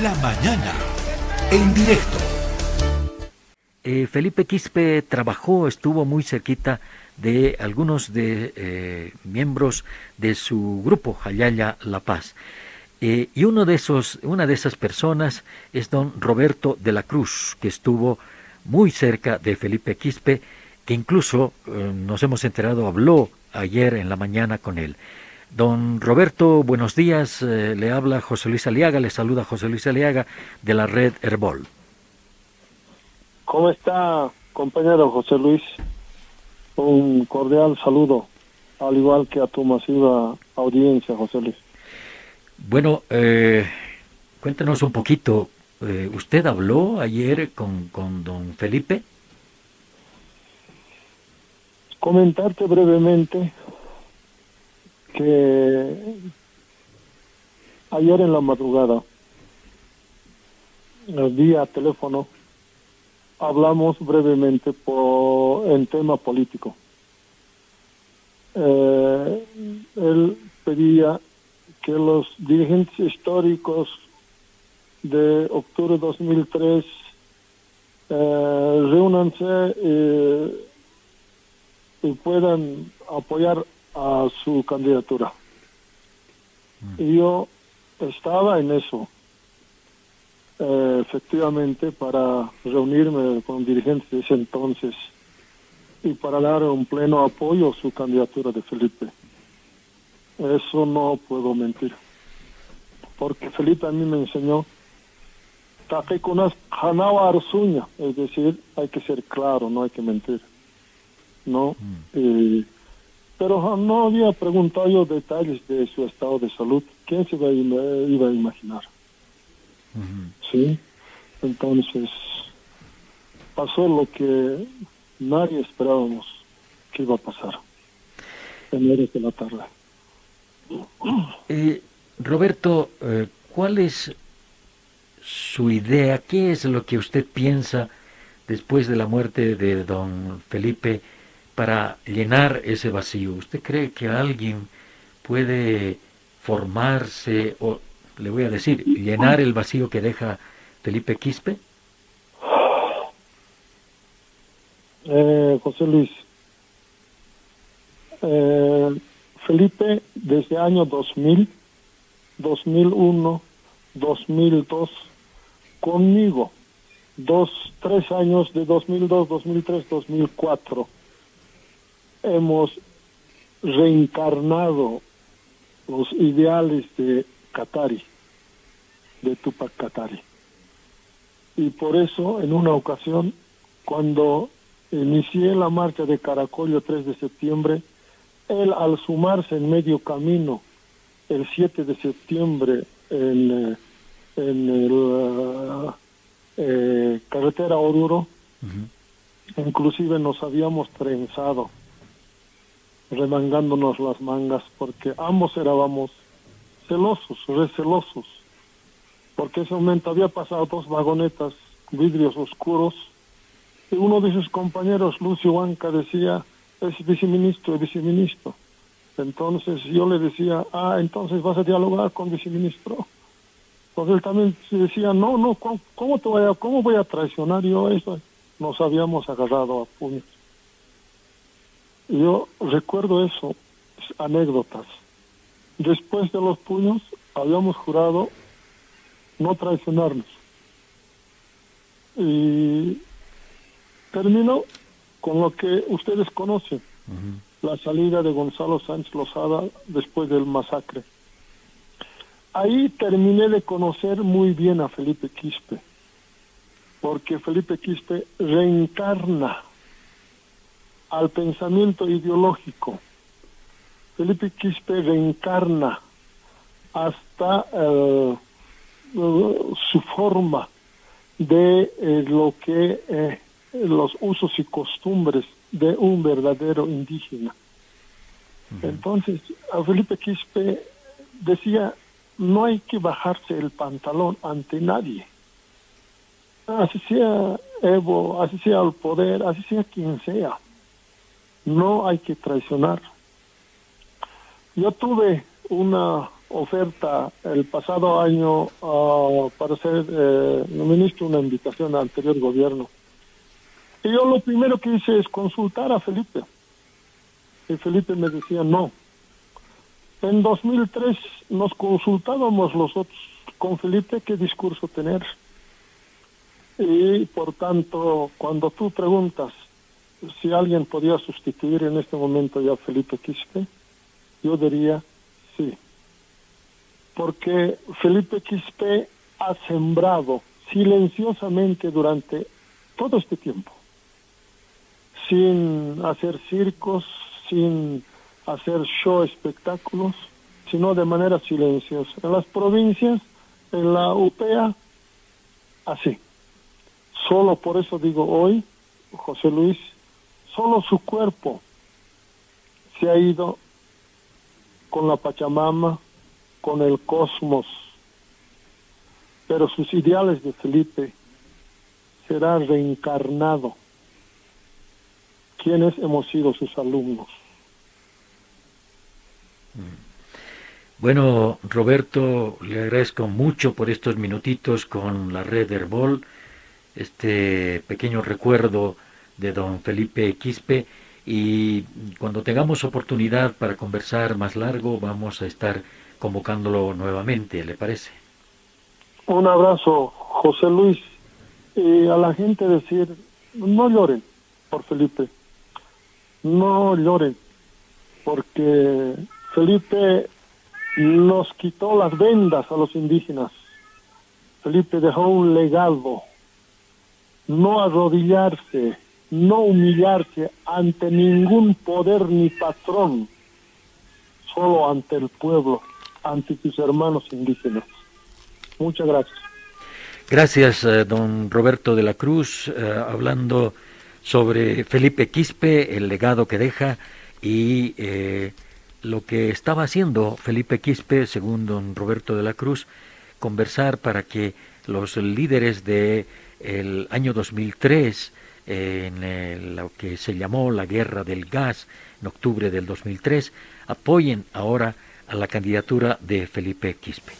La mañana, en directo. Eh, Felipe Quispe trabajó, estuvo muy cerquita de algunos de eh, miembros de su grupo Jayaya La Paz. Eh, y uno de esos, una de esas personas es don Roberto de la Cruz, que estuvo muy cerca de Felipe Quispe, que incluso nos hemos enterado, habló ayer en la mañana con él. Don Roberto, buenos días. Eh, le habla José Luis Aliaga, le saluda José Luis Aliaga de la red Herbol. ¿Cómo está, compañero José Luis? Un cordial saludo, al igual que a tu masiva audiencia, José Luis. Bueno, eh, cuéntenos un poquito. Eh, ¿Usted habló ayer con, con don Felipe? Comentarte brevemente que ayer en la madrugada, vía teléfono, hablamos brevemente por, en tema político. Eh, él pedía que los dirigentes históricos de octubre de 2003 eh, reúnanse eh, y puedan apoyar a su candidatura. Y yo estaba en eso, eh, efectivamente, para reunirme con dirigentes de ese entonces y para dar un pleno apoyo a su candidatura de Felipe. Eso no puedo mentir. Porque Felipe a mí me enseñó es decir, hay que ser claro, no hay que mentir. ¿no? Mm pero no había preguntado yo detalles de su estado de salud. ¿Quién se iba a, imaginar? Sí, entonces pasó lo que nadie esperábamos que iba a pasar en horas de la tarde. Eh, Roberto, eh, ¿cuál es su idea? ¿Qué es lo que usted piensa después de la muerte de don Felipe? Para llenar ese vacío? ¿Usted cree que alguien puede formarse o, le voy a decir, llenar el vacío que deja Felipe Quispe? Eh, José Luis, eh, Felipe desde año 2000, 2001, 2002, conmigo, dos, tres años de 2002, 2003, 2004 hemos reencarnado los ideales de Katari, de Tupac Katari. Y por eso, en una ocasión, cuando inicié la marcha de Caracollo 3 de septiembre, él al sumarse en medio camino el 7 de septiembre en, eh, en el uh, eh, carretera Oruro, inclusive nos habíamos trenzado remangándonos las mangas porque ambos éramos celosos, recelosos, porque ese momento había pasado dos vagonetas, vidrios oscuros, y uno de sus compañeros, Lucio Huanca, decía, es viceministro, es viceministro. Entonces yo le decía, ah, entonces vas a dialogar con viceministro. Entonces él también decía, no, no, ¿cómo, te voy a, cómo voy a traicionar yo eso? Nos habíamos agarrado a puños. Yo recuerdo eso, anécdotas. Después de los puños habíamos jurado no traicionarnos. Y terminó con lo que ustedes conocen, la salida de Gonzalo Sánchez Lozada después del masacre. Ahí terminé de conocer muy bien a Felipe Quispe, porque Felipe Quispe reencarna al pensamiento ideológico. Felipe Quispe reencarna hasta eh, su forma de eh, lo que eh, los usos y costumbres de un verdadero indígena. Entonces, a Felipe Quispe decía, no hay que bajarse el pantalón ante nadie. Así sea Evo, así sea el poder, así sea quien sea no hay que traicionar. Yo tuve una oferta el pasado año ah, para ser eh, ministro, una invitación al anterior gobierno. Y yo lo primero que hice es consultar a Felipe. Y Felipe me decía no. En 2003 nos consultábamos los otros con Felipe qué discurso tener. Y por tanto, cuando tú preguntas si alguien podía sustituir en este momento ya a Felipe Quispe, yo diría sí. Porque Felipe Quispe ha sembrado silenciosamente durante todo este tiempo, sin hacer circos, sin hacer show espectáculos, sino de manera silenciosa. En las provincias, en la UPEA, así. Solo por eso digo hoy, José Luis, solo su cuerpo se ha ido con la Pachamama, con el cosmos, pero sus ideales de Felipe será reencarnado. Quienes hemos sido sus alumnos. Bueno, Roberto, le agradezco mucho por estos minutitos con la red Herbol, este pequeño recuerdo de don Felipe Quispe. Y cuando tengamos oportunidad para conversar más largo vamos a estar convocándolo nuevamente, ¿le parece? Un abrazo, José Luis, y a la gente decir, no lloren por Felipe, no lloren, porque Felipe nos quitó las vendas a los indígenas. Felipe dejó un legado, no arrodillarse, no humillarse ante ningún poder ni patrón, solo ante el pueblo, ante sus hermanos indígenas. Muchas gracias. Gracias, eh, don Roberto de la Cruz, eh, hablando sobre Felipe Quispe, el legado que deja y eh, lo que estaba haciendo Felipe Quispe, según don Roberto de la Cruz, conversar para que los líderes de el año 2003 en lo que se llamó la guerra del gas en octubre del 2003 apoyen ahora a la candidatura de Felipe Quispe.